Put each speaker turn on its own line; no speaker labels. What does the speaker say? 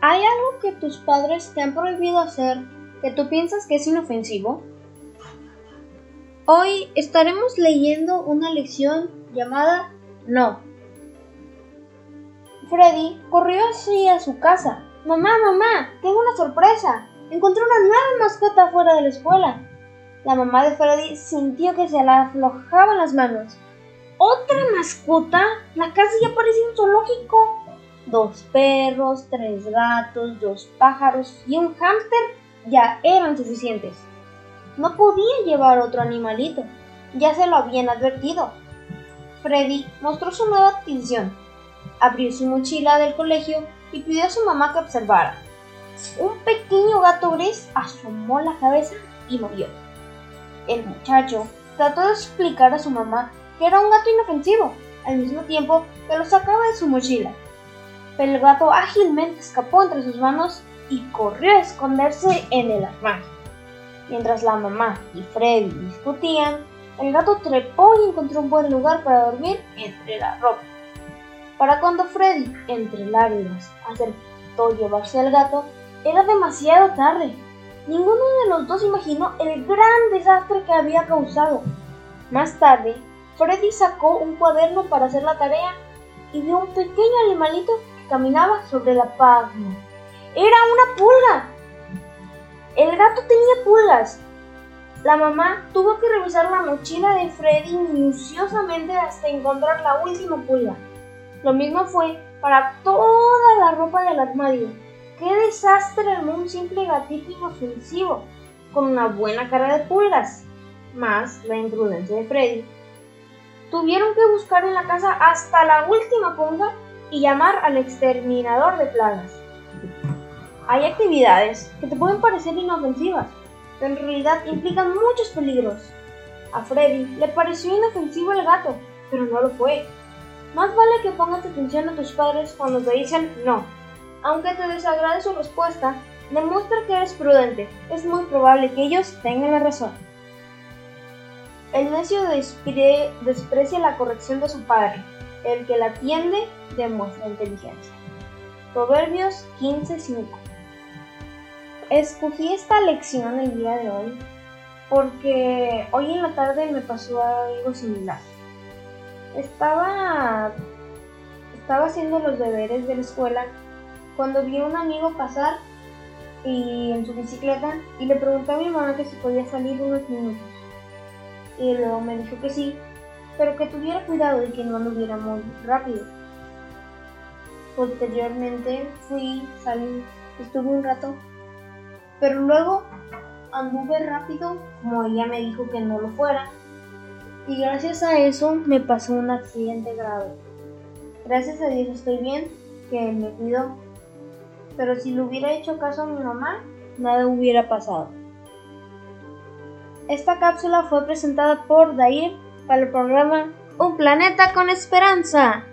¿Hay algo que tus padres te han prohibido hacer que tú piensas que es inofensivo? Hoy estaremos leyendo una lección llamada No. Freddy corrió hacia su casa. Mamá, mamá, tengo una sorpresa. Encontré una nueva mascota fuera de la escuela. La mamá de Freddy sintió que se le aflojaban las manos. ¿Otra mascota? La casa ya parecía un zoológico. Dos perros, tres gatos, dos pájaros y un hámster ya eran suficientes. No podía llevar otro animalito, ya se lo habían advertido. Freddy mostró su nueva atención. Abrió su mochila del colegio y pidió a su mamá que observara. Un pequeño gato gris asomó la cabeza y movió. El muchacho trató de explicar a su mamá que era un gato inofensivo, al mismo tiempo que lo sacaba de su mochila pero el gato ágilmente escapó entre sus manos y corrió a esconderse en el armario. Mientras la mamá y Freddy discutían, el gato trepó y encontró un buen lugar para dormir entre la ropa. Para cuando Freddy, entre lágrimas, acertó llevarse al gato, era demasiado tarde. Ninguno de los dos imaginó el gran desastre que había causado. Más tarde, Freddy sacó un cuaderno para hacer la tarea y vio un pequeño animalito caminaba sobre la palma. ¡Era una pulga! El gato tenía pulgas. La mamá tuvo que revisar la mochila de Freddy minuciosamente hasta encontrar la última pulga. Lo mismo fue para toda la ropa del armario. ¡Qué desastre armó un simple gatito inofensivo con una buena cara de pulgas! Más la imprudencia de Freddy. Tuvieron que buscar en la casa hasta la última pulga y llamar al exterminador de plagas. Hay actividades que te pueden parecer inofensivas, pero en realidad implican muchos peligros. A Freddy le pareció inofensivo el gato, pero no lo fue. Más vale que pongas atención a tus padres cuando te dicen no. Aunque te desagrade su respuesta, demuestra que eres prudente. Es muy probable que ellos tengan la razón. El necio desprecia la corrección de su padre, el que la atiende demuestra inteligencia. Proverbios 15:5 Escogí esta lección el día de hoy porque hoy en la tarde me pasó algo similar. Estaba estaba haciendo los deberes de la escuela cuando vi a un amigo pasar y en su bicicleta y le pregunté a mi mamá que si podía salir unos minutos. Y luego me dijo que sí pero que tuviera cuidado de que no anduviera muy rápido. Posteriormente fui, salí, estuve un rato, pero luego anduve rápido como ella me dijo que no lo fuera. Y gracias a eso me pasó un accidente grave. Gracias a Dios estoy bien, que me cuidó. Pero si le hubiera hecho caso a mi mamá, nada hubiera pasado. Esta cápsula fue presentada por Dair para el programa Un planeta con esperanza.